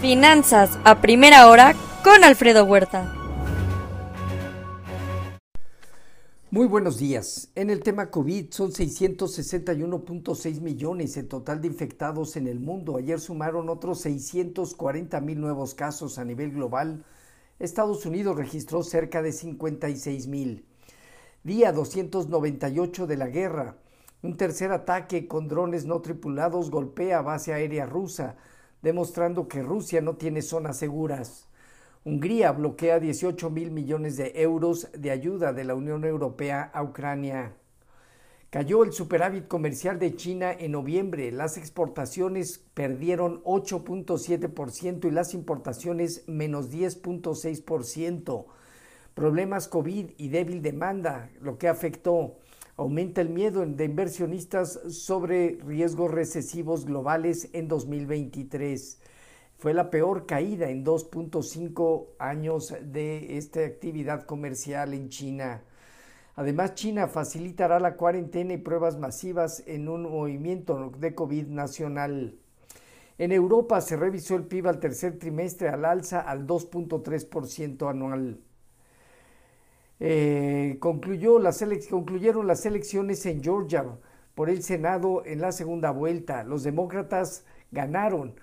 Finanzas a primera hora con Alfredo Huerta. Muy buenos días. En el tema COVID son 661.6 millones el total de infectados en el mundo. Ayer sumaron otros 640 mil nuevos casos a nivel global. Estados Unidos registró cerca de 56 mil. Día 298 de la guerra. Un tercer ataque con drones no tripulados golpea base aérea rusa, demostrando que Rusia no tiene zonas seguras. Hungría bloquea 18 mil millones de euros de ayuda de la Unión Europea a Ucrania. Cayó el superávit comercial de China en noviembre. Las exportaciones perdieron 8.7% y las importaciones menos 10.6%. Problemas COVID y débil demanda, lo que afectó. Aumenta el miedo de inversionistas sobre riesgos recesivos globales en 2023. Fue la peor caída en 2.5 años de esta actividad comercial en China. Además, China facilitará la cuarentena y pruebas masivas en un movimiento de COVID nacional. En Europa se revisó el PIB al tercer trimestre al alza al 2.3% anual. Eh, concluyó concluyeron las elecciones en Georgia por el Senado en la segunda vuelta. Los demócratas ganaron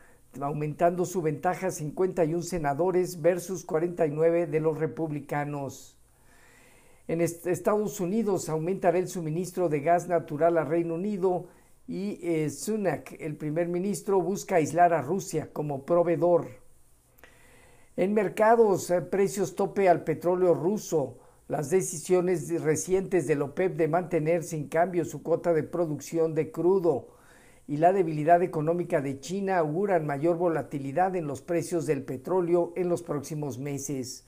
aumentando su ventaja a 51 senadores versus 49 de los republicanos. En Estados Unidos aumentará el suministro de gas natural al Reino Unido y eh, Sunak, el primer ministro, busca aislar a Rusia como proveedor. En mercados, eh, precios tope al petróleo ruso. Las decisiones recientes del OPEP de mantener sin cambio su cuota de producción de crudo y la debilidad económica de China auguran mayor volatilidad en los precios del petróleo en los próximos meses.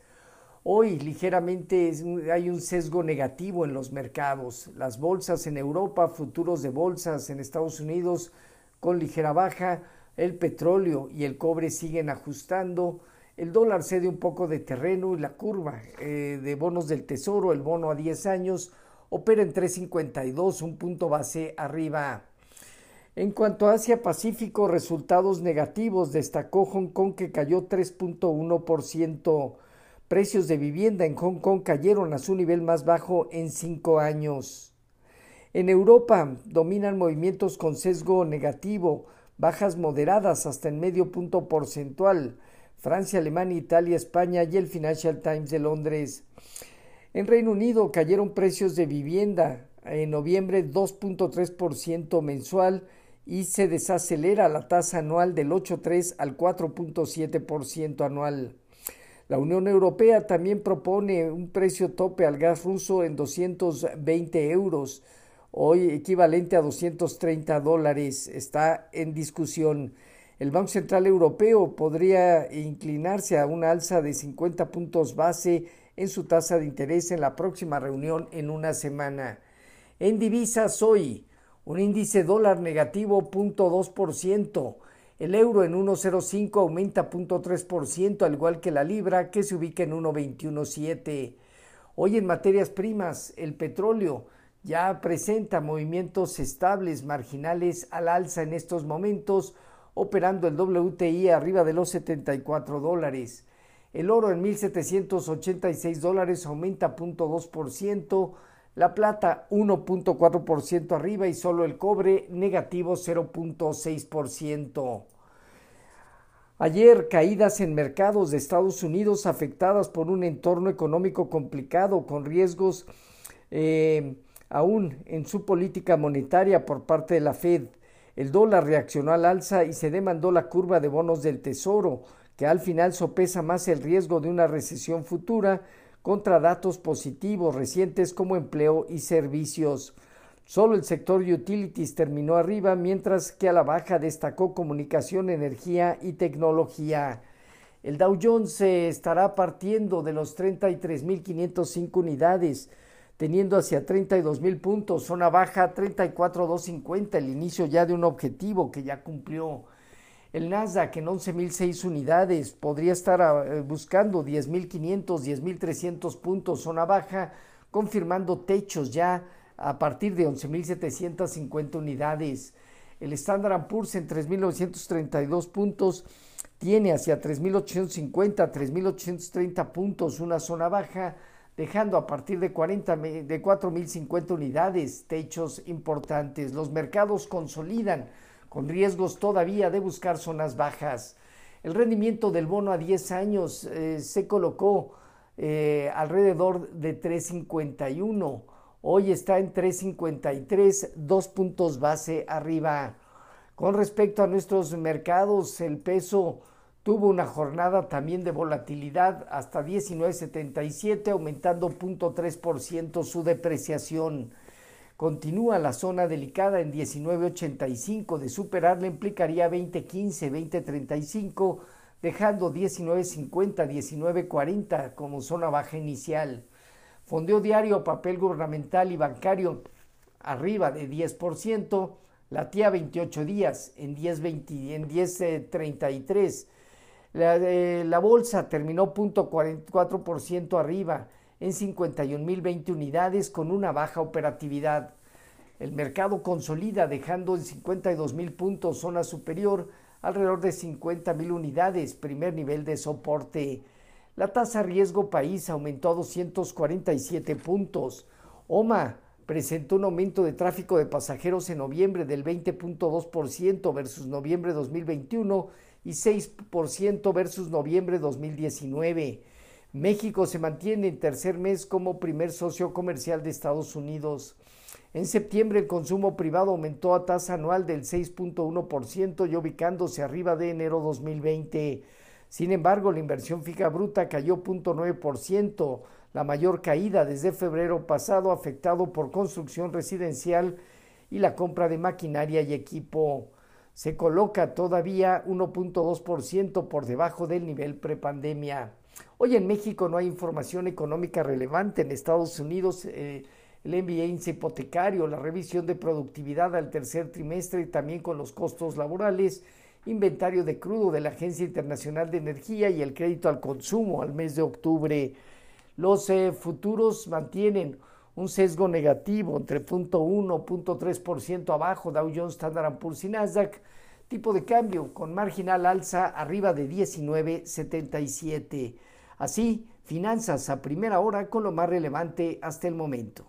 Hoy ligeramente hay un sesgo negativo en los mercados. Las bolsas en Europa, futuros de bolsas en Estados Unidos con ligera baja, el petróleo y el cobre siguen ajustando, el dólar cede un poco de terreno y la curva eh, de bonos del tesoro, el bono a 10 años, opera en 3.52, un punto base arriba. En cuanto a Asia Pacífico, resultados negativos. Destacó Hong Kong que cayó 3.1%. Precios de vivienda en Hong Kong cayeron a su nivel más bajo en cinco años. En Europa dominan movimientos con sesgo negativo, bajas moderadas hasta en medio punto porcentual. Francia, Alemania, Italia, España y el Financial Times de Londres. En Reino Unido cayeron precios de vivienda en noviembre 2.3% mensual y se desacelera la tasa anual del 8.3 al 4.7% anual. La Unión Europea también propone un precio tope al gas ruso en 220 euros, hoy equivalente a 230 dólares. Está en discusión. El Banco Central Europeo podría inclinarse a una alza de 50 puntos base en su tasa de interés en la próxima reunión en una semana. En divisas hoy, un índice dólar negativo 0.2%. El euro en 1.05 aumenta 0.3%, al igual que la libra, que se ubica en 1.217. Hoy en materias primas, el petróleo ya presenta movimientos estables marginales al alza en estos momentos, operando el WTI arriba de los 74 dólares. El oro en 1.786 dólares aumenta 0.2%, la plata 1.4% arriba y solo el cobre negativo 0.6%. Ayer caídas en mercados de Estados Unidos afectadas por un entorno económico complicado con riesgos eh, aún en su política monetaria por parte de la Fed. El dólar reaccionó al alza y se demandó la curva de bonos del Tesoro, que al final sopesa más el riesgo de una recesión futura contra datos positivos recientes como empleo y servicios. Solo el sector utilities terminó arriba, mientras que a la baja destacó comunicación, energía y tecnología. El Dow Jones se estará partiendo de los 33.505 unidades, teniendo hacia 32.000 puntos, zona baja 34.250, el inicio ya de un objetivo que ya cumplió. El Nasdaq en 11.006 unidades podría estar ah, eh, buscando 10.500, 10.300 puntos, zona baja, confirmando techos ya a partir de 11.750 unidades. El Standard Poor's en 3.932 puntos tiene hacia 3.850, 3.830 puntos una zona baja, dejando a partir de, 40, de 4.050 unidades techos importantes. Los mercados consolidan con riesgos todavía de buscar zonas bajas. El rendimiento del bono a 10 años eh, se colocó eh, alrededor de 3.51. Hoy está en 3.53, dos puntos base arriba. Con respecto a nuestros mercados, el peso tuvo una jornada también de volatilidad hasta 19.77, aumentando 0.3% su depreciación. Continúa la zona delicada en 19.85, de superarla implicaría 20.15, 20.35, dejando 19.50, 19.40 como zona baja inicial. Fondeo diario, papel gubernamental y bancario arriba de 10%, la tía 28 días en 10.33. En 10, la, la bolsa terminó 0.44% arriba en 51.020 unidades con una baja operatividad. El mercado consolida dejando en 52.000 puntos zona superior alrededor de 50.000 unidades, primer nivel de soporte. La tasa riesgo país aumentó a 247 puntos. OMA presentó un aumento de tráfico de pasajeros en noviembre del 20.2% versus noviembre 2021 y 6% versus noviembre 2019. México se mantiene en tercer mes como primer socio comercial de Estados Unidos. En septiembre el consumo privado aumentó a tasa anual del 6.1% y ubicándose arriba de enero 2020. Sin embargo, la inversión fija bruta cayó 0.9%, la mayor caída desde febrero pasado afectado por construcción residencial y la compra de maquinaria y equipo se coloca todavía 1.2% por debajo del nivel prepandemia. Hoy en México no hay información económica relevante. En Estados Unidos eh, el MBA hipotecario, la revisión de productividad al tercer trimestre y también con los costos laborales, inventario de crudo de la Agencia Internacional de Energía y el crédito al consumo al mes de octubre. Los eh, futuros mantienen un sesgo negativo entre 0.1 y 0.3% abajo Dow Jones, Standard Poor's y Nasdaq. Tipo de cambio con marginal alza arriba de 19.77. Así, finanzas a primera hora con lo más relevante hasta el momento.